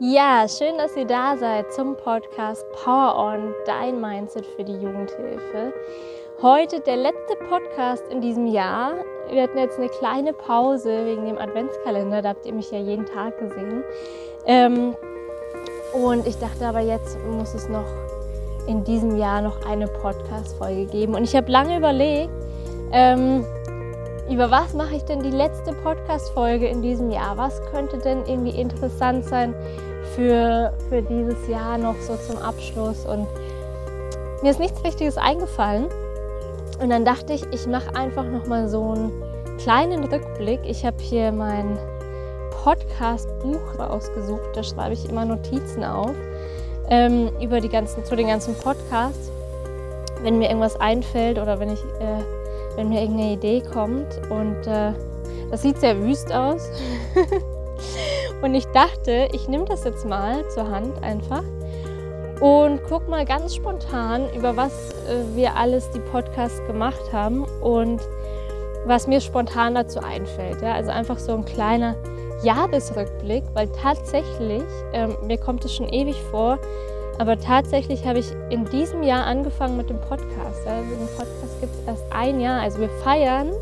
Ja, schön, dass ihr da seid zum Podcast Power On, dein Mindset für die Jugendhilfe. Heute der letzte Podcast in diesem Jahr. Wir hatten jetzt eine kleine Pause wegen dem Adventskalender, da habt ihr mich ja jeden Tag gesehen. Ähm, und ich dachte aber, jetzt muss es noch in diesem Jahr noch eine Podcast-Folge geben. Und ich habe lange überlegt, ähm, über was mache ich denn die letzte Podcast-Folge in diesem Jahr? Was könnte denn irgendwie interessant sein für, für dieses Jahr noch so zum Abschluss? Und mir ist nichts Richtiges eingefallen. Und dann dachte ich, ich mache einfach nochmal so einen kleinen Rückblick. Ich habe hier mein Podcast-Buch rausgesucht. Da schreibe ich immer Notizen auf ähm, über die ganzen, zu den ganzen Podcasts. Wenn mir irgendwas einfällt oder wenn ich äh, wenn mir irgendeine Idee kommt. Und äh, das sieht sehr wüst aus. und ich dachte, ich nehme das jetzt mal zur Hand einfach und guck mal ganz spontan, über was äh, wir alles die Podcasts gemacht haben und was mir spontan dazu einfällt. Ja? Also einfach so ein kleiner Jahresrückblick, weil tatsächlich, ähm, mir kommt es schon ewig vor, aber tatsächlich habe ich in diesem Jahr angefangen mit dem Podcast. Ja? Podcast gibt es erst ein Jahr. Also wir feiern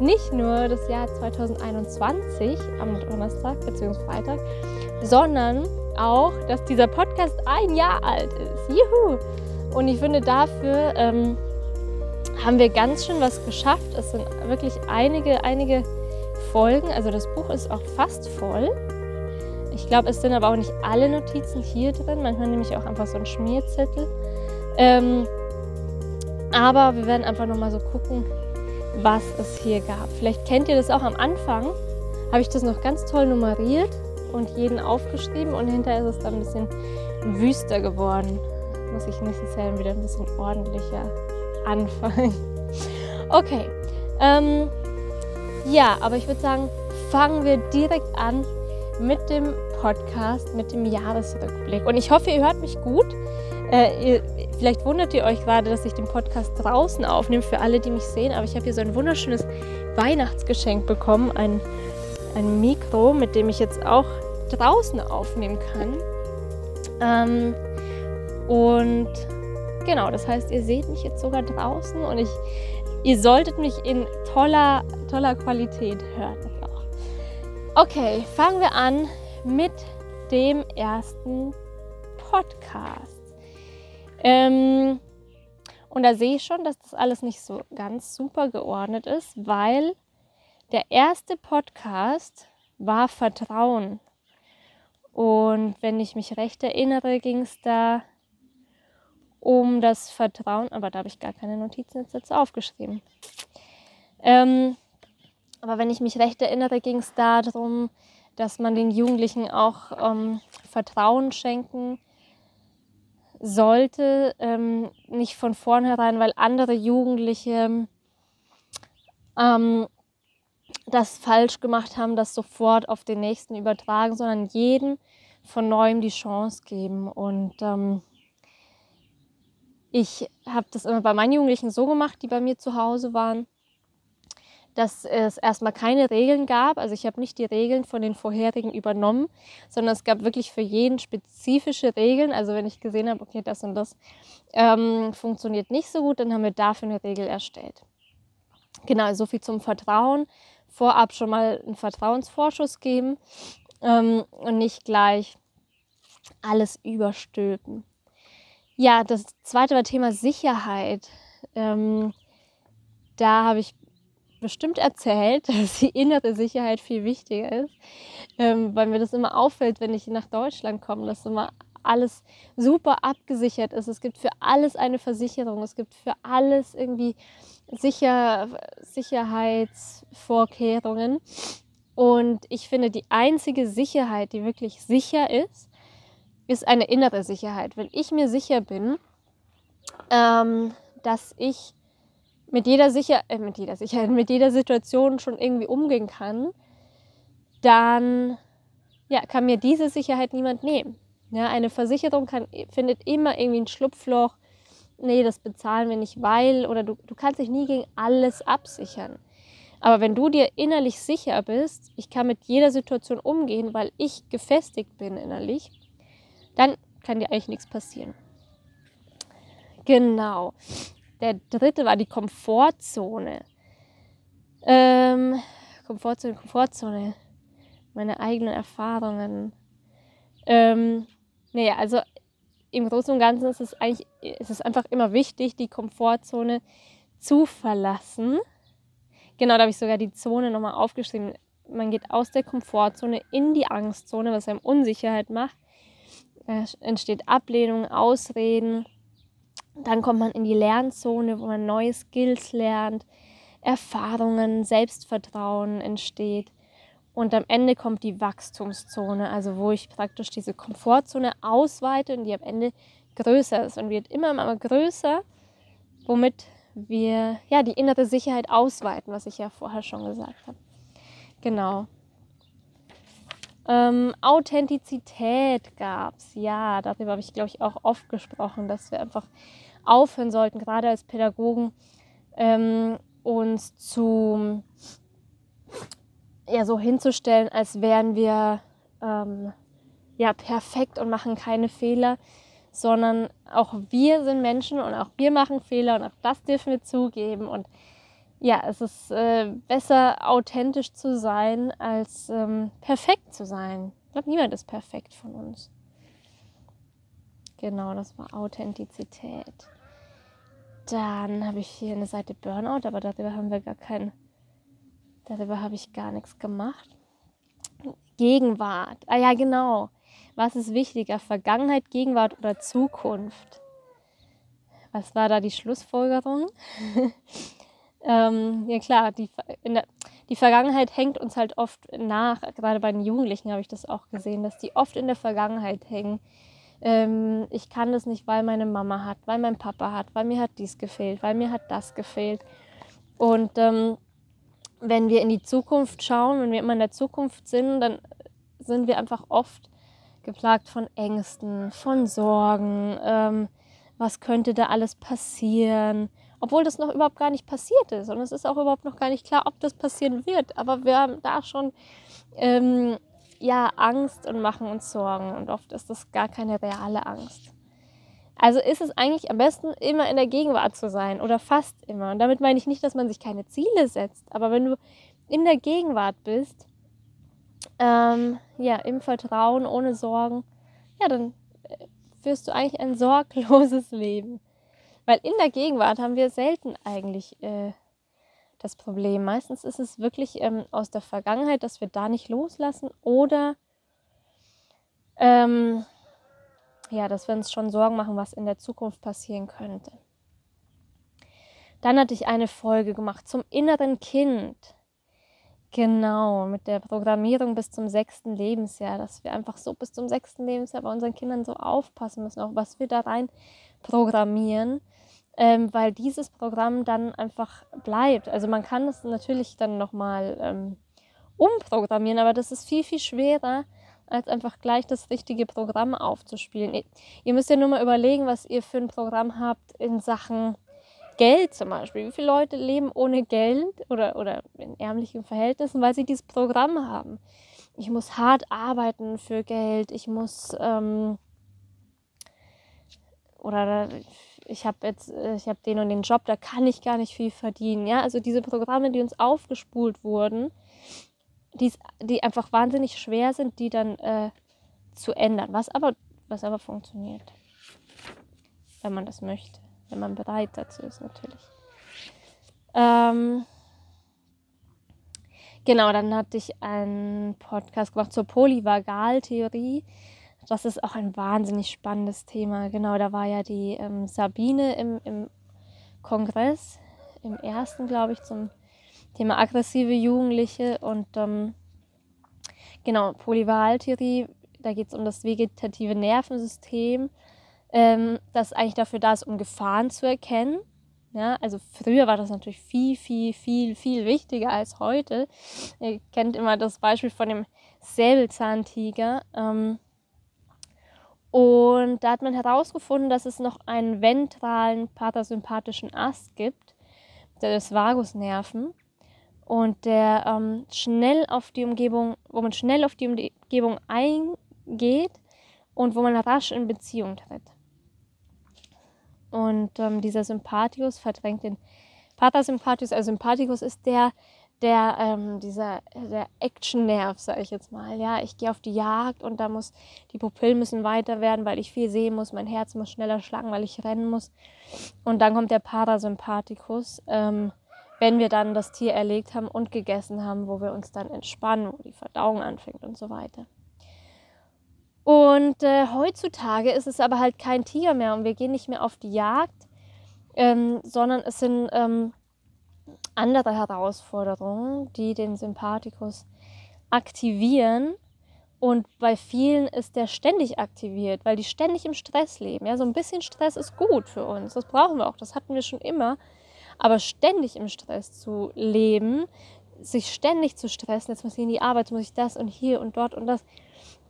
nicht nur das Jahr 2021 am Donnerstag bzw. Freitag, sondern auch, dass dieser Podcast ein Jahr alt ist. Juhu! Und ich finde, dafür ähm, haben wir ganz schön was geschafft. Es sind wirklich einige, einige Folgen. Also das Buch ist auch fast voll. Ich glaube, es sind aber auch nicht alle Notizen hier drin. Manchmal nehme ich auch einfach so einen Schmierzettel. Ähm, aber wir werden einfach nochmal so gucken, was es hier gab. Vielleicht kennt ihr das auch am Anfang. Habe ich das noch ganz toll nummeriert und jeden aufgeschrieben und hinterher ist es dann ein bisschen wüster geworden. Muss ich nächstes Jahr wieder ein bisschen ordentlicher anfangen. Okay. Ähm, ja, aber ich würde sagen, fangen wir direkt an mit dem Podcast, mit dem Jahresrückblick. Und ich hoffe, ihr hört mich gut. Äh, ihr, vielleicht wundert ihr euch gerade, dass ich den Podcast draußen aufnehme, für alle, die mich sehen. Aber ich habe hier so ein wunderschönes Weihnachtsgeschenk bekommen. Ein, ein Mikro, mit dem ich jetzt auch draußen aufnehmen kann. Ähm, und genau, das heißt, ihr seht mich jetzt sogar draußen und ich, ihr solltet mich in toller, toller Qualität hören. Okay, fangen wir an mit dem ersten Podcast. Ähm, und da sehe ich schon, dass das alles nicht so ganz super geordnet ist, weil der erste Podcast war Vertrauen. Und wenn ich mich recht erinnere, ging es da um das Vertrauen, aber da habe ich gar keine Notizen jetzt aufgeschrieben. Ähm, aber wenn ich mich recht erinnere, ging es darum, dass man den Jugendlichen auch ähm, Vertrauen schenken sollte, ähm, nicht von vornherein, weil andere Jugendliche ähm, das falsch gemacht haben, das sofort auf den nächsten übertragen, sondern jedem von neuem die Chance geben. Und ähm, ich habe das immer bei meinen Jugendlichen so gemacht, die bei mir zu Hause waren dass es erstmal keine Regeln gab. Also ich habe nicht die Regeln von den vorherigen übernommen, sondern es gab wirklich für jeden spezifische Regeln. Also wenn ich gesehen habe, okay, das und das ähm, funktioniert nicht so gut, dann haben wir dafür eine Regel erstellt. Genau, so viel zum Vertrauen. Vorab schon mal einen Vertrauensvorschuss geben ähm, und nicht gleich alles überstülpen. Ja, das zweite war Thema Sicherheit. Ähm, da habe ich bestimmt erzählt, dass die innere Sicherheit viel wichtiger ist, ähm, weil mir das immer auffällt, wenn ich nach Deutschland komme, dass immer alles super abgesichert ist. Es gibt für alles eine Versicherung, es gibt für alles irgendwie Sicher Sicherheitsvorkehrungen. Und ich finde, die einzige Sicherheit, die wirklich sicher ist, ist eine innere Sicherheit. Wenn ich mir sicher bin, ähm, dass ich mit jeder Sicher äh, mit jeder Sicherheit, mit jeder Situation schon irgendwie umgehen kann, dann ja, kann mir diese Sicherheit niemand nehmen. Ja, eine Versicherung kann, findet immer irgendwie ein Schlupfloch. Nee, das bezahlen wir nicht, weil oder du, du kannst dich nie gegen alles absichern. Aber wenn du dir innerlich sicher bist, ich kann mit jeder Situation umgehen, weil ich gefestigt bin innerlich, dann kann dir eigentlich nichts passieren. Genau. Der dritte war die Komfortzone. Ähm, Komfortzone, Komfortzone. Meine eigenen Erfahrungen. Ähm, naja, also im Großen und Ganzen ist es eigentlich, ist es einfach immer wichtig, die Komfortzone zu verlassen. Genau, da habe ich sogar die Zone nochmal aufgeschrieben. Man geht aus der Komfortzone in die Angstzone, was einem Unsicherheit macht. Da entsteht Ablehnung, Ausreden. Dann kommt man in die Lernzone, wo man neue Skills lernt, Erfahrungen, Selbstvertrauen entsteht. Und am Ende kommt die Wachstumszone, also wo ich praktisch diese Komfortzone ausweite und die am Ende größer ist und wird immer, immer größer, womit wir ja die innere Sicherheit ausweiten, was ich ja vorher schon gesagt habe. Genau. Ähm, Authentizität gab es, ja, darüber habe ich, glaube ich, auch oft gesprochen, dass wir einfach aufhören sollten, gerade als Pädagogen, ähm, uns zu ja so hinzustellen, als wären wir ähm, ja perfekt und machen keine Fehler, sondern auch wir sind Menschen und auch wir machen Fehler und auch das dürfen wir zugeben und ja, es ist äh, besser authentisch zu sein als ähm, perfekt zu sein. Ich glaube, niemand ist perfekt von uns. Genau, das war Authentizität. Dann habe ich hier eine Seite Burnout, aber darüber haben wir gar keinen Darüber habe ich gar nichts gemacht. Gegenwart. Ah ja, genau. Was ist wichtiger? Vergangenheit, Gegenwart oder Zukunft? Was war da die Schlussfolgerung? ähm, ja klar, die, der, die Vergangenheit hängt uns halt oft nach. Gerade bei den Jugendlichen habe ich das auch gesehen, dass die oft in der Vergangenheit hängen. Ähm, ich kann das nicht, weil meine Mama hat, weil mein Papa hat, weil mir hat dies gefehlt, weil mir hat das gefehlt. Und ähm, wenn wir in die Zukunft schauen, wenn wir immer in der Zukunft sind, dann sind wir einfach oft geplagt von Ängsten, von Sorgen, ähm, was könnte da alles passieren, obwohl das noch überhaupt gar nicht passiert ist. Und es ist auch überhaupt noch gar nicht klar, ob das passieren wird, aber wir haben da schon ähm, ja Angst und machen uns Sorgen und oft ist das gar keine reale Angst. Also ist es eigentlich am besten, immer in der Gegenwart zu sein oder fast immer. Und damit meine ich nicht, dass man sich keine Ziele setzt, aber wenn du in der Gegenwart bist, ähm, ja, im Vertrauen, ohne Sorgen, ja, dann äh, führst du eigentlich ein sorgloses Leben. Weil in der Gegenwart haben wir selten eigentlich äh, das Problem. Meistens ist es wirklich ähm, aus der Vergangenheit, dass wir da nicht loslassen oder ähm, ja, dass wir uns schon Sorgen machen, was in der Zukunft passieren könnte. Dann hatte ich eine Folge gemacht zum inneren Kind. Genau, mit der Programmierung bis zum sechsten Lebensjahr, dass wir einfach so bis zum sechsten Lebensjahr bei unseren Kindern so aufpassen müssen, auch was wir da rein programmieren, ähm, weil dieses Programm dann einfach bleibt. Also man kann es natürlich dann nochmal ähm, umprogrammieren, aber das ist viel, viel schwerer, als einfach gleich das richtige Programm aufzuspielen. Ihr müsst ja nur mal überlegen, was ihr für ein Programm habt in Sachen Geld zum Beispiel. Wie viele Leute leben ohne Geld oder, oder in ärmlichen Verhältnissen, weil sie dieses Programm haben. Ich muss hart arbeiten für Geld, ich muss ähm, oder ich habe jetzt, ich habe den und den Job, da kann ich gar nicht viel verdienen. Ja, also diese Programme, die uns aufgespult wurden, die's, die einfach wahnsinnig schwer sind, die dann äh, zu ändern. Was aber, was aber funktioniert. Wenn man das möchte. Wenn man bereit dazu ist, natürlich. Ähm, genau, dann hatte ich einen Podcast gemacht zur Polyvagaltheorie. Das ist auch ein wahnsinnig spannendes Thema. Genau, da war ja die ähm, Sabine im, im Kongress, im ersten, glaube ich, zum Thema aggressive Jugendliche und ähm, genau, Polyvagaltheorie, da geht es um das vegetative Nervensystem, ähm, das eigentlich dafür da ist, um Gefahren zu erkennen. Ja, also früher war das natürlich viel, viel, viel, viel wichtiger als heute. Ihr kennt immer das Beispiel von dem Säbelzahntiger. Ähm, und da hat man herausgefunden, dass es noch einen ventralen parasympathischen Ast gibt, des Vagusnerven. und der ähm, schnell auf die Umgebung, wo man schnell auf die Umgebung eingeht und wo man rasch in Beziehung tritt. Und ähm, dieser Sympathikus verdrängt den Parasympathikus. Also Sympathikus ist der, der, ähm, dieser, der Action-Nerv, sage ich jetzt mal. Ja, ich gehe auf die Jagd und da muss, die Pupillen müssen weiter werden, weil ich viel sehen muss, mein Herz muss schneller schlagen, weil ich rennen muss. Und dann kommt der Parasympathikus, ähm, wenn wir dann das Tier erlegt haben und gegessen haben, wo wir uns dann entspannen, wo die Verdauung anfängt und so weiter. Und äh, heutzutage ist es aber halt kein Tiger mehr und wir gehen nicht mehr auf die Jagd, ähm, sondern es sind ähm, andere Herausforderungen, die den Sympathikus aktivieren. Und bei vielen ist der ständig aktiviert, weil die ständig im Stress leben. Ja, so ein bisschen Stress ist gut für uns. Das brauchen wir auch. Das hatten wir schon immer. Aber ständig im Stress zu leben, sich ständig zu stressen, jetzt muss ich in die Arbeit, muss ich das und hier und dort und das,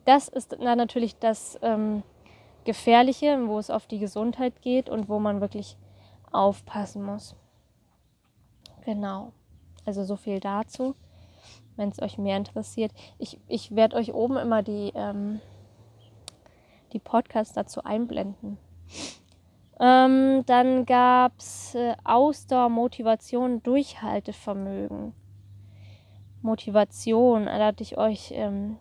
das ist dann natürlich das ähm, Gefährliche, wo es auf die Gesundheit geht und wo man wirklich aufpassen muss. Genau. Also so viel dazu, wenn es euch mehr interessiert. Ich, ich werde euch oben immer die, ähm, die Podcasts dazu einblenden. Ähm, dann gab es äh, Ausdauer, Motivation, Durchhaltevermögen. Motivation, da hatte ich euch ähm,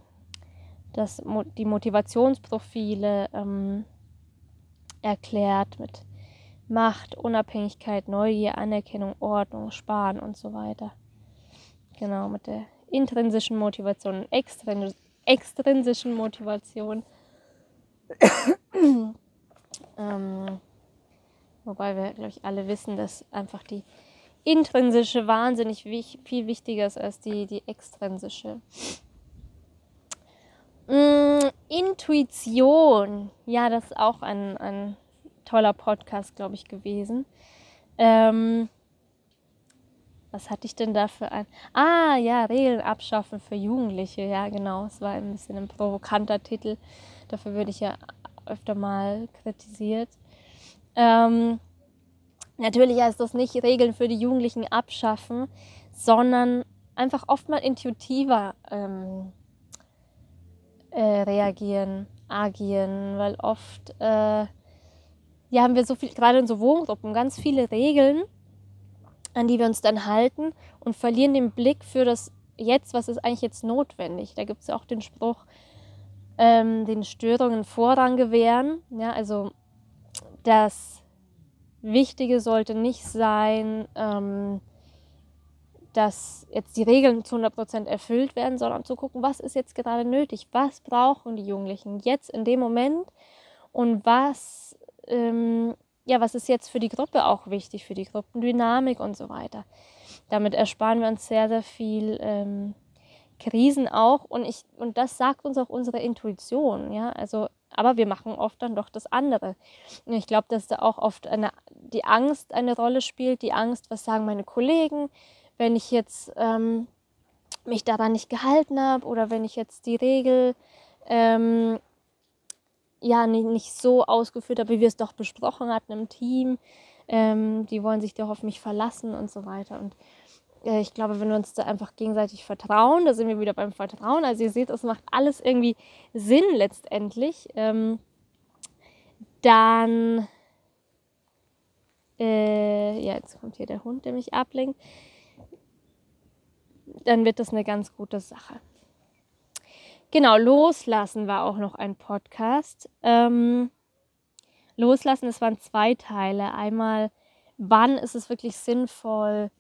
das, die Motivationsprofile ähm, erklärt mit Macht, Unabhängigkeit, Neugier, Anerkennung, Ordnung, Sparen und so weiter. Genau, mit der intrinsischen Motivation und extrinsischen Motivation. ähm, wobei wir, glaube ich, alle wissen, dass einfach die intrinsische wahnsinnig wich viel wichtiger ist als die, die extrinsische. Mm, Intuition, ja, das ist auch ein, ein toller Podcast, glaube ich, gewesen. Ähm, was hatte ich denn da für ein. Ah, ja, Regeln abschaffen für Jugendliche. Ja, genau. Es war ein bisschen ein provokanter Titel. Dafür würde ich ja öfter mal kritisiert. Ähm, natürlich heißt das nicht Regeln für die Jugendlichen abschaffen, sondern einfach oft mal intuitiver ähm, äh, reagieren, agieren, weil oft äh, ja, haben wir so viel, gerade in so Wohngruppen, ganz viele Regeln, an die wir uns dann halten und verlieren den Blick für das Jetzt, was ist eigentlich jetzt notwendig. Da gibt es ja auch den Spruch, ähm, den Störungen Vorrang gewähren. Ja, also das Wichtige sollte nicht sein, ähm, dass jetzt die Regeln zu 100% erfüllt werden, sondern zu gucken, was ist jetzt gerade nötig, was brauchen die Jugendlichen jetzt in dem Moment und was ähm, ja, was ist jetzt für die Gruppe auch wichtig, für die Gruppendynamik und so weiter. Damit ersparen wir uns sehr, sehr viel ähm, Krisen auch und ich und das sagt uns auch unsere Intuition, ja, also aber wir machen oft dann doch das andere. Und ich glaube, dass da auch oft eine, die Angst eine Rolle spielt, die Angst, was sagen meine Kollegen, wenn ich jetzt ähm, mich daran nicht gehalten habe oder wenn ich jetzt die Regel ähm, ja nicht, nicht so ausgeführt habe, wie wir es doch besprochen hatten im Team. Ähm, die wollen sich doch auf mich verlassen und so weiter. Und äh, ich glaube, wenn wir uns da einfach gegenseitig vertrauen, da sind wir wieder beim Vertrauen. Also ihr seht, es macht alles irgendwie Sinn letztendlich. Ähm, dann, äh, ja, jetzt kommt hier der Hund, der mich ablenkt. Dann wird das eine ganz gute Sache. Genau, Loslassen war auch noch ein Podcast. Ähm, Loslassen, es waren zwei Teile. Einmal, wann ist es wirklich sinnvoll,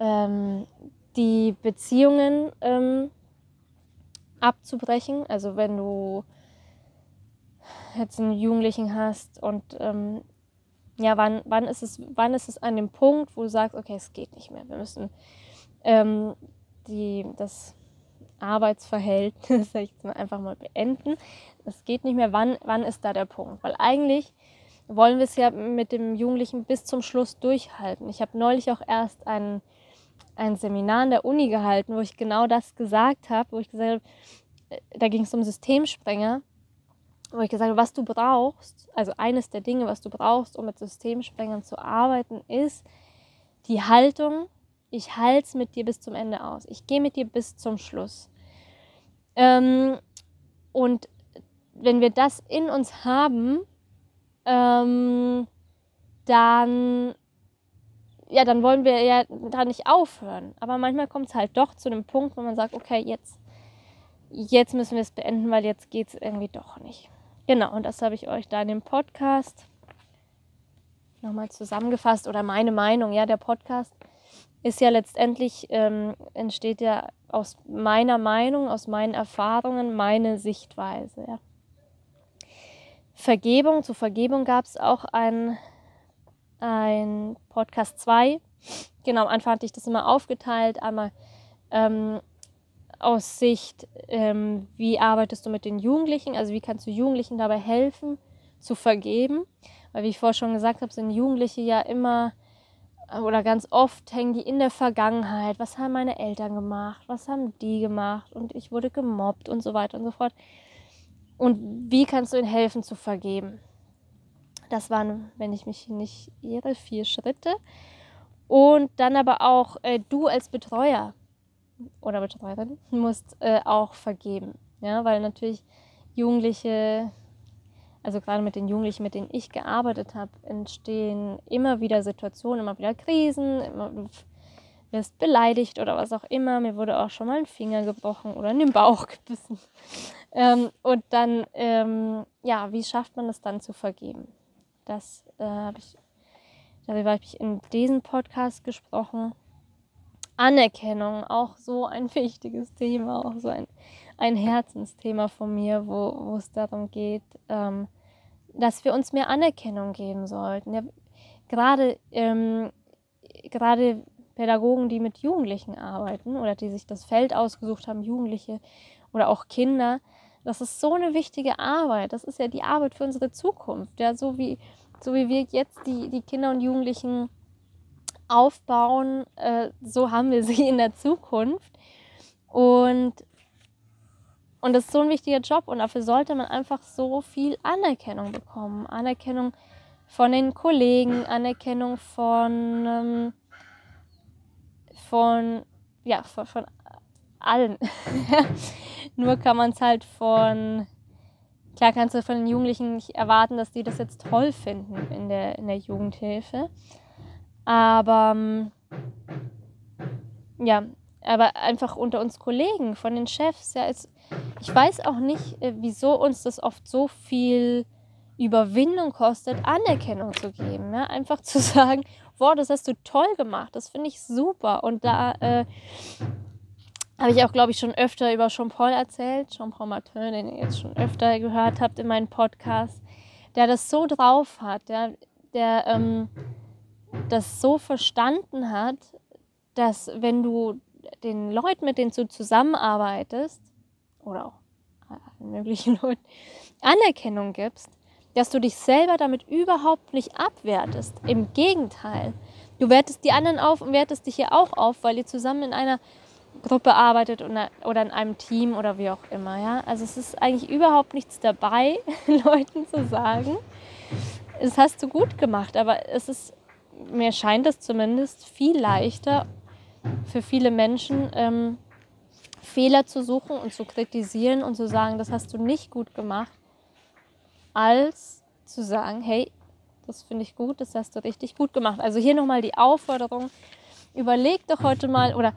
ähm, die Beziehungen ähm, abzubrechen. Also wenn du jetzt einen Jugendlichen hast und ähm, ja, wann, wann, ist es, wann ist es an dem Punkt, wo du sagst, okay, es geht nicht mehr. Wir müssen ähm, die, das Arbeitsverhältnis, ich jetzt mal, einfach mal beenden. Das geht nicht mehr. Wann, wann ist da der Punkt? Weil eigentlich wollen wir es ja mit dem Jugendlichen bis zum Schluss durchhalten. Ich habe neulich auch erst ein, ein Seminar an der Uni gehalten, wo ich genau das gesagt habe, wo ich gesagt habe, äh, da ging es um Systemsprenger, wo ich gesagt habe, was du brauchst, also eines der Dinge, was du brauchst, um mit Systemsprengern zu arbeiten, ist die Haltung Ich halte es mit dir bis zum Ende aus. Ich gehe mit dir bis zum Schluss. Ähm, und wenn wir das in uns haben, ähm, dann, ja, dann wollen wir ja da nicht aufhören. Aber manchmal kommt es halt doch zu einem Punkt, wo man sagt, okay, jetzt, jetzt müssen wir es beenden, weil jetzt geht es irgendwie doch nicht. Genau, und das habe ich euch da in dem Podcast nochmal zusammengefasst oder meine Meinung. Ja, der Podcast ist ja letztendlich, ähm, entsteht ja aus meiner Meinung, aus meinen Erfahrungen, meine Sichtweise. Ja. Vergebung, zu Vergebung gab es auch ein, ein Podcast 2. Genau, am Anfang hatte ich das immer aufgeteilt. Einmal ähm, aus Sicht, ähm, wie arbeitest du mit den Jugendlichen, also wie kannst du Jugendlichen dabei helfen, zu vergeben. Weil wie ich vorher schon gesagt habe, sind Jugendliche ja immer oder ganz oft hängen die in der Vergangenheit. Was haben meine Eltern gemacht? Was haben die gemacht? Und ich wurde gemobbt und so weiter und so fort. Und wie kannst du ihnen helfen zu vergeben? Das waren, wenn ich mich nicht irre, vier Schritte. Und dann aber auch äh, du als Betreuer oder Betreuerin musst äh, auch vergeben. Ja, weil natürlich Jugendliche, also gerade mit den Jugendlichen, mit denen ich gearbeitet habe, entstehen immer wieder Situationen, immer wieder Krisen, immer wirst beleidigt oder was auch immer. Mir wurde auch schon mal ein Finger gebrochen oder in den Bauch gebissen. Ähm, und dann, ähm, ja, wie schafft man es dann zu vergeben? Das äh, habe ich, darüber habe ich in diesem Podcast gesprochen. Anerkennung, auch so ein wichtiges Thema, auch so ein, ein Herzensthema von mir, wo, es darum geht, ähm, dass wir uns mehr Anerkennung geben sollten. Ja, gerade, ähm, gerade Pädagogen, die mit Jugendlichen arbeiten oder die sich das Feld ausgesucht haben, Jugendliche oder auch Kinder, das ist so eine wichtige Arbeit. Das ist ja die Arbeit für unsere Zukunft. Ja, so wie, so wie wir jetzt die, die Kinder und Jugendlichen aufbauen, äh, so haben wir sie in der Zukunft. Und, und das ist so ein wichtiger Job und dafür sollte man einfach so viel Anerkennung bekommen. Anerkennung von den Kollegen, Anerkennung von, ähm, von, ja, von, von allen. Nur kann man es halt von, klar kannst du von den Jugendlichen nicht erwarten, dass die das jetzt toll finden in der, in der Jugendhilfe. Aber ähm, ja, aber einfach unter uns Kollegen, von den Chefs, ja, es, ich weiß auch nicht, äh, wieso uns das oft so viel Überwindung kostet, Anerkennung zu geben. Ja? Einfach zu sagen, wow, das hast du toll gemacht, das finde ich super. Und da äh, habe ich auch, glaube ich, schon öfter über Jean-Paul erzählt, Jean-Paul Martin, den ihr jetzt schon öfter gehört habt in meinem Podcast, der das so drauf hat, der, der ähm, das so verstanden hat, dass wenn du den Leuten, mit denen du zusammenarbeitest, oder auch allen möglichen Leuten, Anerkennung gibst, dass du dich selber damit überhaupt nicht abwertest. Im Gegenteil, du wertest die anderen auf und wertest dich ja auch auf, weil ihr zusammen in einer Gruppe arbeitet oder in einem Team oder wie auch immer. Ja? Also es ist eigentlich überhaupt nichts dabei, Leuten zu sagen, es hast du gut gemacht, aber es ist mir scheint es zumindest viel leichter für viele Menschen, ähm, Fehler zu suchen und zu kritisieren und zu sagen, das hast du nicht gut gemacht, als zu sagen, hey, das finde ich gut, das hast du richtig gut gemacht. Also hier nochmal die Aufforderung, überleg doch heute mal oder,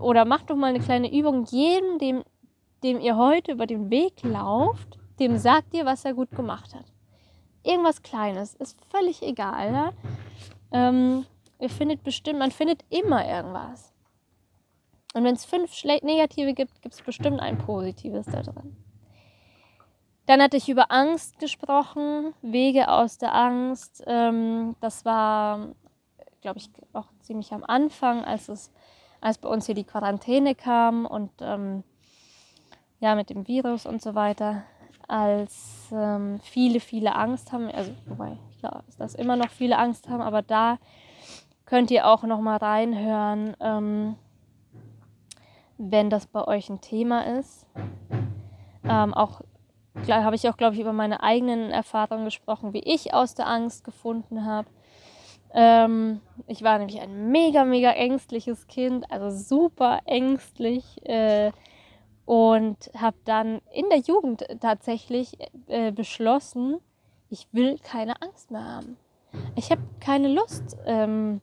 oder mach doch mal eine kleine Übung, jedem, dem, dem ihr heute über den Weg lauft, dem sagt ihr, was er gut gemacht hat. Irgendwas Kleines, ist völlig egal. Ja? Ähm, ihr findet bestimmt, man findet immer irgendwas. Und wenn es fünf negative gibt, gibt es bestimmt ein positives da drin. Dann hatte ich über Angst gesprochen, Wege aus der Angst. Ähm, das war, glaube ich, auch ziemlich am Anfang, als es, als bei uns hier die Quarantäne kam und ähm, ja mit dem Virus und so weiter, als ähm, viele, viele Angst haben. Also wobei klar ist, dass immer noch viele Angst haben, aber da könnt ihr auch noch mal reinhören, ähm, wenn das bei euch ein Thema ist. Ähm, auch habe ich auch, glaube ich, über meine eigenen Erfahrungen gesprochen, wie ich aus der Angst gefunden habe. Ähm, ich war nämlich ein mega, mega ängstliches Kind, also super ängstlich. Äh, und habe dann in der Jugend tatsächlich äh, beschlossen, ich will keine Angst mehr haben. Ich habe keine Lust, ähm,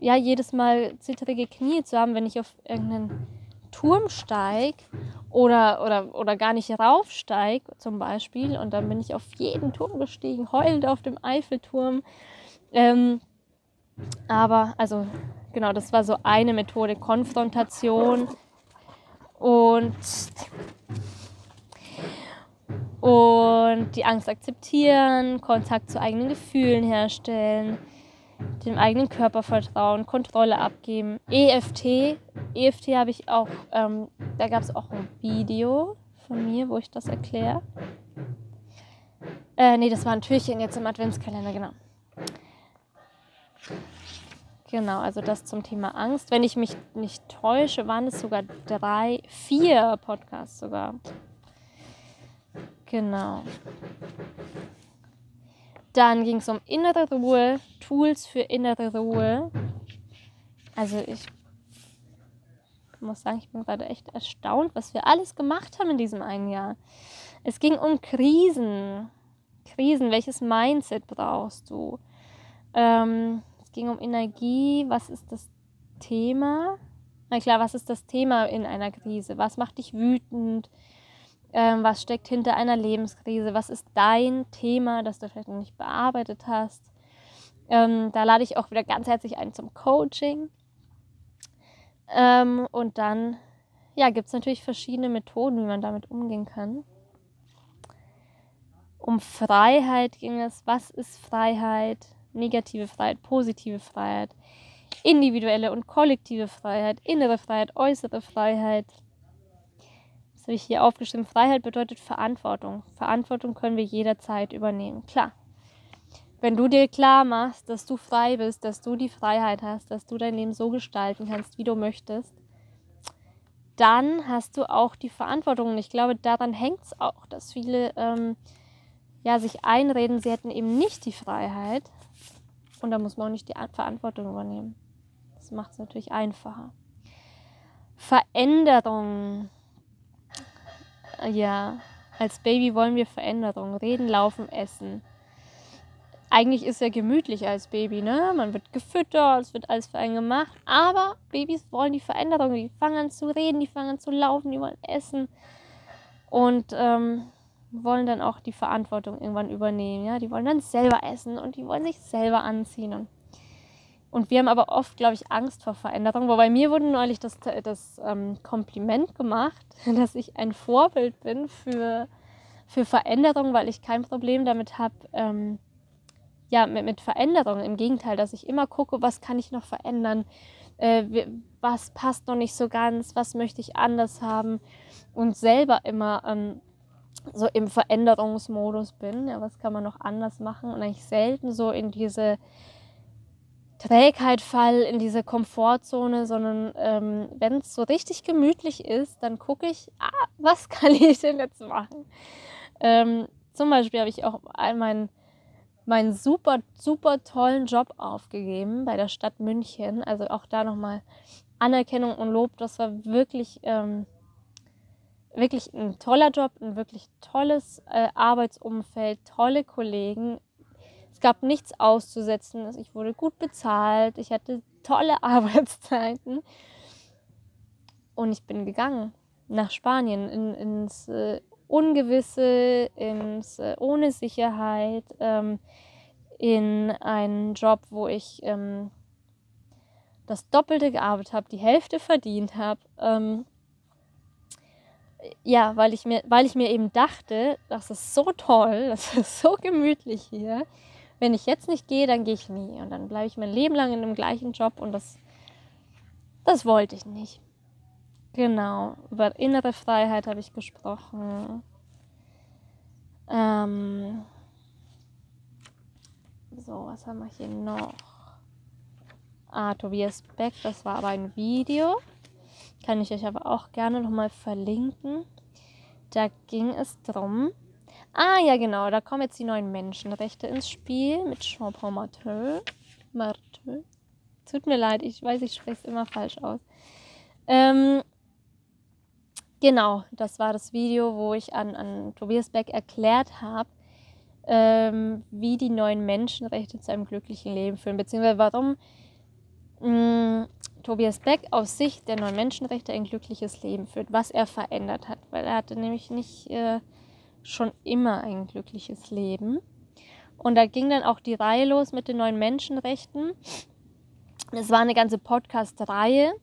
ja, jedes Mal zittrige Knie zu haben, wenn ich auf irgendeinen Turm steige oder, oder, oder gar nicht raufsteige zum Beispiel. Und dann bin ich auf jeden Turm gestiegen, heulend auf dem Eiffelturm. Ähm, aber, also, genau, das war so eine Methode, Konfrontation. Und, und die Angst akzeptieren, Kontakt zu eigenen Gefühlen herstellen, dem eigenen Körper vertrauen, Kontrolle abgeben. EFT, EFT habe ich auch, ähm, da gab es auch ein Video von mir, wo ich das erkläre. Äh, nee, das war ein Türchen jetzt im Adventskalender, genau. Genau, also das zum Thema Angst. Wenn ich mich nicht täusche, waren es sogar drei, vier Podcasts sogar. Genau. Dann ging es um innere Ruhe, Tools für innere Ruhe. Also ich muss sagen, ich bin gerade echt erstaunt, was wir alles gemacht haben in diesem einen Jahr. Es ging um Krisen. Krisen, welches Mindset brauchst du? Ähm, es ging um Energie, was ist das Thema? Na klar, was ist das Thema in einer Krise? Was macht dich wütend? Ähm, was steckt hinter einer Lebenskrise? Was ist dein Thema, das du vielleicht noch nicht bearbeitet hast? Ähm, da lade ich auch wieder ganz herzlich ein zum Coaching. Ähm, und dann ja, gibt es natürlich verschiedene Methoden, wie man damit umgehen kann. Um Freiheit ging es. Was ist Freiheit? Negative Freiheit, positive Freiheit, individuelle und kollektive Freiheit, innere Freiheit, äußere Freiheit, habe ich hier aufgeschrieben. Freiheit bedeutet Verantwortung. Verantwortung können wir jederzeit übernehmen. Klar. Wenn du dir klar machst, dass du frei bist, dass du die Freiheit hast, dass du dein Leben so gestalten kannst, wie du möchtest, dann hast du auch die Verantwortung. Und ich glaube, daran hängt es auch, dass viele ähm, ja, sich einreden, sie hätten eben nicht die Freiheit. Und da muss man auch nicht die Verantwortung übernehmen. Das macht es natürlich einfacher. Veränderung ja, als Baby wollen wir Veränderungen. Reden, laufen, essen. Eigentlich ist er gemütlich als Baby, ne? Man wird gefüttert, es wird alles für einen gemacht. Aber Babys wollen die Veränderung. Die fangen an zu reden, die fangen an zu laufen, die wollen essen. Und ähm, wollen dann auch die Verantwortung irgendwann übernehmen. Ja? Die wollen dann selber essen und die wollen sich selber anziehen. Und und wir haben aber oft, glaube ich, Angst vor Veränderung. Wobei mir wurde neulich das, das ähm, Kompliment gemacht, dass ich ein Vorbild bin für, für Veränderung, weil ich kein Problem damit habe, ähm, ja, mit, mit Veränderung. Im Gegenteil, dass ich immer gucke, was kann ich noch verändern, äh, was passt noch nicht so ganz, was möchte ich anders haben und selber immer ähm, so im Veränderungsmodus bin. Ja, was kann man noch anders machen und eigentlich selten so in diese Trägheit fall, in diese Komfortzone, sondern ähm, wenn es so richtig gemütlich ist, dann gucke ich, ah, was kann ich denn jetzt machen? Ähm, zum Beispiel habe ich auch meinen, meinen super, super tollen Job aufgegeben bei der Stadt München. Also auch da nochmal Anerkennung und Lob. Das war wirklich, ähm, wirklich ein toller Job, ein wirklich tolles äh, Arbeitsumfeld, tolle Kollegen, es gab nichts auszusetzen. Ich wurde gut bezahlt. Ich hatte tolle Arbeitszeiten. Und ich bin gegangen nach Spanien, in, ins äh, Ungewisse, ins äh, ohne Sicherheit, ähm, in einen Job, wo ich ähm, das Doppelte gearbeitet habe, die Hälfte verdient habe. Ähm, ja, weil ich, mir, weil ich mir eben dachte, das ist so toll, das ist so gemütlich hier wenn ich jetzt nicht gehe, dann gehe ich nie. Und dann bleibe ich mein Leben lang in dem gleichen Job und das, das wollte ich nicht. Genau, über innere Freiheit habe ich gesprochen. Ähm so, was haben wir hier noch? Ah, Tobias Beck, das war aber ein Video. Kann ich euch aber auch gerne nochmal verlinken. Da ging es darum, Ah ja, genau, da kommen jetzt die neuen Menschenrechte ins Spiel mit Jean-Paul Martin. Martö. Tut mir leid, ich weiß, ich spreche es immer falsch aus. Ähm, genau, das war das Video, wo ich an, an Tobias Beck erklärt habe, ähm, wie die neuen Menschenrechte zu einem glücklichen Leben führen, beziehungsweise warum mh, mm, Tobias Beck aus Sicht der neuen Menschenrechte ein glückliches Leben führt, was er verändert hat, weil er hatte nämlich nicht äh, schon immer ein glückliches Leben. Und da ging dann auch die Reihe los mit den neuen Menschenrechten. Es war eine ganze Podcast-Reihe.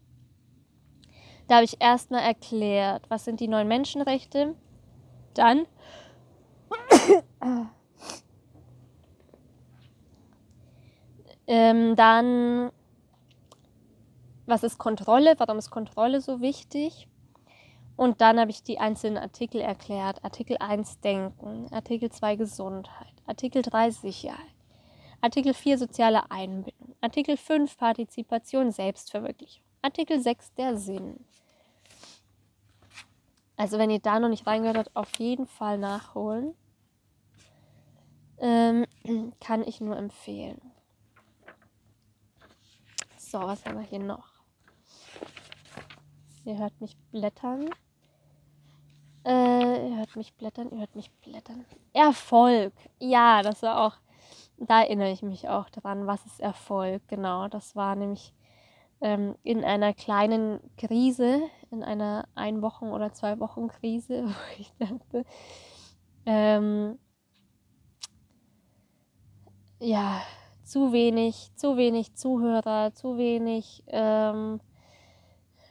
Da habe ich erstmal erklärt, was sind die neuen Menschenrechte. Dann ähm, dann, was ist Kontrolle? Warum ist Kontrolle so wichtig? Und dann habe ich die einzelnen Artikel erklärt. Artikel 1 Denken, Artikel 2 Gesundheit, Artikel 3 Sicherheit, Artikel 4 soziale Einbindung, Artikel 5 Partizipation, Selbstverwirklichung, Artikel 6 der Sinn. Also wenn ihr da noch nicht reingehört habt, auf jeden Fall nachholen. Ähm, kann ich nur empfehlen. So, was haben wir hier noch? Ihr hört mich blättern. Äh, ihr hört mich blättern, ihr hört mich blättern. Erfolg. Ja, das war auch, da erinnere ich mich auch dran, was ist Erfolg. Genau, das war nämlich ähm, in einer kleinen Krise, in einer ein Wochen oder zwei Wochen Krise, wo ich dachte, ähm, ja, zu wenig, zu wenig Zuhörer, zu wenig ähm,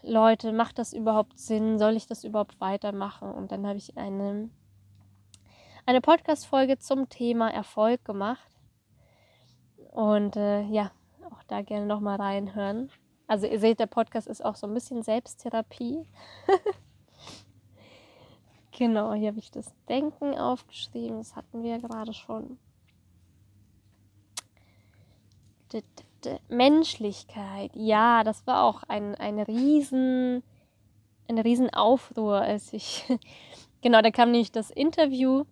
Leute, macht das überhaupt Sinn? Soll ich das überhaupt weitermachen? Und dann habe ich eine, eine Podcast-Folge zum Thema Erfolg gemacht. Und äh, ja, auch da gerne nochmal reinhören. Also ihr seht, der Podcast ist auch so ein bisschen Selbsttherapie. genau, hier habe ich das Denken aufgeschrieben. Das hatten wir ja gerade schon. Menschlichkeit, ja, das war auch ein, ein riesen, ein riesen Aufruhr, als ich, genau, da kam nämlich das Interview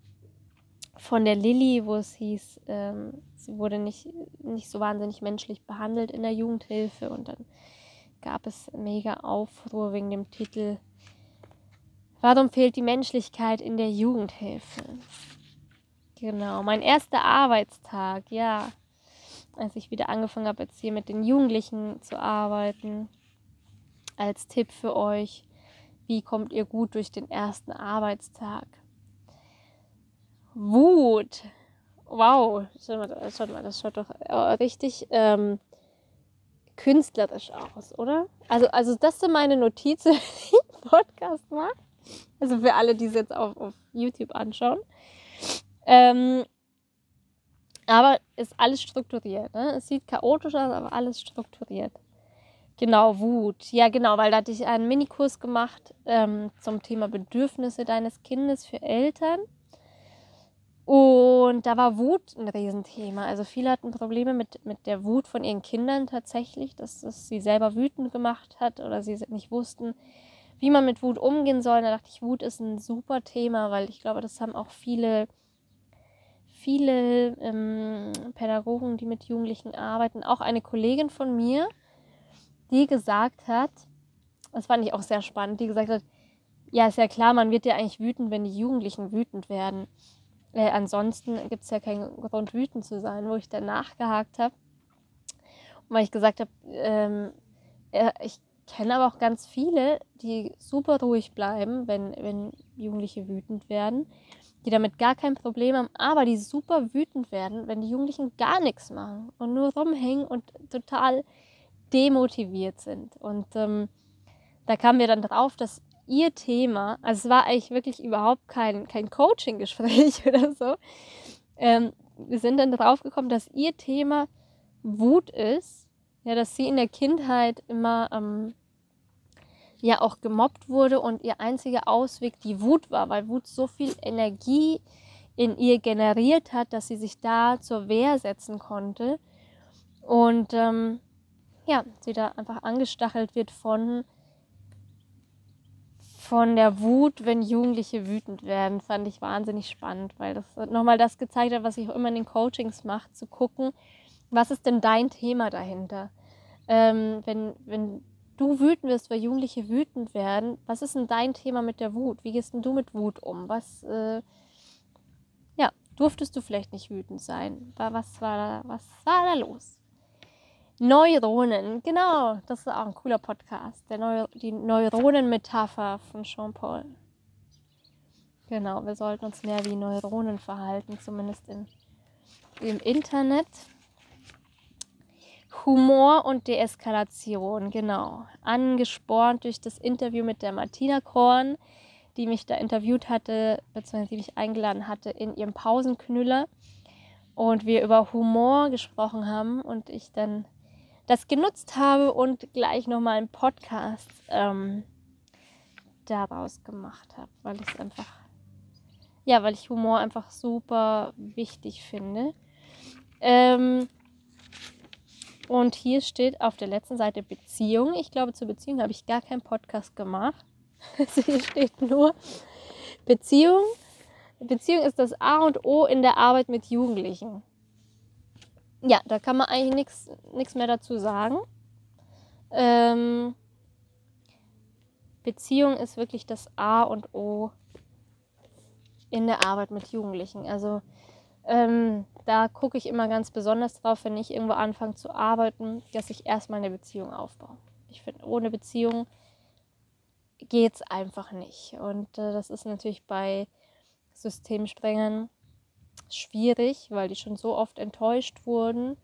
von der Lilly, wo es hieß, ähm, sie wurde nicht, nicht so wahnsinnig menschlich behandelt in der Jugendhilfe und dann gab es mega Aufruhr wegen dem Titel Warum fehlt die Menschlichkeit in der Jugendhilfe? Genau, mein erster Arbeitstag, ja als ich wieder angefangen habe, jetzt hier mit den Jugendlichen zu arbeiten. Als Tipp für euch, wie kommt ihr gut durch den ersten Arbeitstag? Wut. Wow, schaut mal, schaut mal das schaut doch äh, richtig ähm, künstlerisch aus, oder? Also, also das sind meine Notizen, die ich Podcast mache. Also für alle, die es jetzt auf, auf YouTube anschauen. Ähm, aber ist alles strukturiert. Ne? Es sieht chaotisch aus, aber alles strukturiert. Genau, Wut. Ja, genau, weil da hatte ich einen Minikurs gemacht ähm, zum Thema Bedürfnisse deines Kindes für Eltern. Und da war Wut ein Riesenthema. Also viele hatten Probleme mit, mit der Wut von ihren Kindern tatsächlich, dass es sie selber wütend gemacht hat oder sie nicht wussten, wie man mit Wut umgehen soll. Da dachte ich, Wut ist ein super Thema, weil ich glaube, das haben auch viele viele ähm, Pädagogen, die mit Jugendlichen arbeiten, auch eine Kollegin von mir, die gesagt hat, das fand ich auch sehr spannend, die gesagt hat, ja, ist ja klar, man wird ja eigentlich wütend, wenn die Jugendlichen wütend werden. Äh, ansonsten gibt es ja keinen Grund, wütend zu sein, wo ich dann nachgehakt habe. Und weil ich gesagt habe, ähm, äh, ich kenne aber auch ganz viele, die super ruhig bleiben, wenn, wenn Jugendliche wütend werden die damit gar kein Problem haben, aber die super wütend werden, wenn die Jugendlichen gar nichts machen und nur rumhängen und total demotiviert sind. Und ähm, da kamen wir dann drauf, dass ihr Thema, also es war eigentlich wirklich überhaupt kein, kein Coaching-Gespräch oder so. Ähm, wir sind dann drauf gekommen, dass ihr Thema Wut ist, ja, dass sie in der Kindheit immer ähm, ja auch gemobbt wurde und ihr einziger Ausweg die Wut war, weil Wut so viel Energie in ihr generiert hat, dass sie sich da zur Wehr setzen konnte und ähm, ja, sie da einfach angestachelt wird von von der Wut, wenn Jugendliche wütend werden, fand ich wahnsinnig spannend, weil das nochmal das gezeigt hat, was ich auch immer in den Coachings mache, zu gucken, Was ist denn dein Thema dahinter? Ähm, wenn, wenn du wütend wirst, weil Jugendliche wütend werden, was ist denn dein Thema mit der Wut? Wie gehst denn du mit Wut um? Was, äh, ja, durftest du vielleicht nicht wütend sein? Was war da, was war da los? Neuronen, genau, das ist auch ein cooler Podcast. Der Neu die Neuronenmetapher von Jean-Paul. Genau, wir sollten uns mehr wie Neuronen verhalten, zumindest in, im Internet. Humor und Deeskalation, genau. Angespornt durch das Interview mit der Martina Korn, die mich da interviewt hatte, beziehungsweise die mich eingeladen hatte in ihrem Pausenknüller. Und wir über Humor gesprochen haben und ich dann das genutzt habe und gleich nochmal einen Podcast ähm, daraus gemacht habe, weil ich es einfach, ja, weil ich Humor einfach super wichtig finde. Ähm, und hier steht auf der letzten Seite Beziehung. Ich glaube, zur Beziehung habe ich gar keinen Podcast gemacht. Also hier steht nur Beziehung. Beziehung ist das A und O in der Arbeit mit Jugendlichen. Ja, da kann man eigentlich nichts mehr dazu sagen. Ähm, Beziehung ist wirklich das A und O in der Arbeit mit Jugendlichen. Also ähm, da gucke ich immer ganz besonders drauf, wenn ich irgendwo anfange zu arbeiten, dass ich erstmal eine Beziehung aufbaue. Ich finde, ohne Beziehung geht es einfach nicht. Und äh, das ist natürlich bei Systemsprengern schwierig, weil die schon so oft enttäuscht wurden.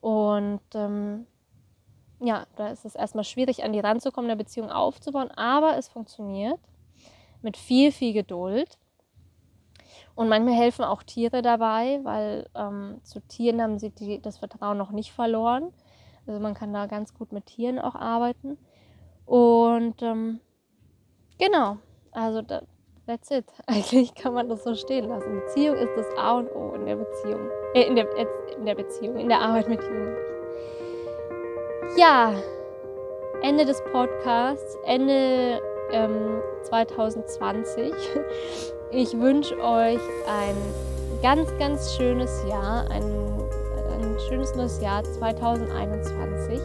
Und ähm, ja, da ist es erstmal schwierig, an die ranzukommen, eine Beziehung aufzubauen, aber es funktioniert mit viel, viel Geduld. Und manchmal helfen auch Tiere dabei, weil ähm, zu Tieren haben sie die, das Vertrauen noch nicht verloren. Also man kann da ganz gut mit Tieren auch arbeiten. Und ähm, genau, also da, that's it. Eigentlich kann man das so stehen lassen. Beziehung ist das A und O in der Beziehung. Äh, in, der, in der Beziehung, in der Arbeit mit Jugendlichen. Ja, Ende des Podcasts, Ende ähm, 2020. Ich wünsche euch ein ganz, ganz schönes Jahr, ein, ein schönes neues Jahr 2021.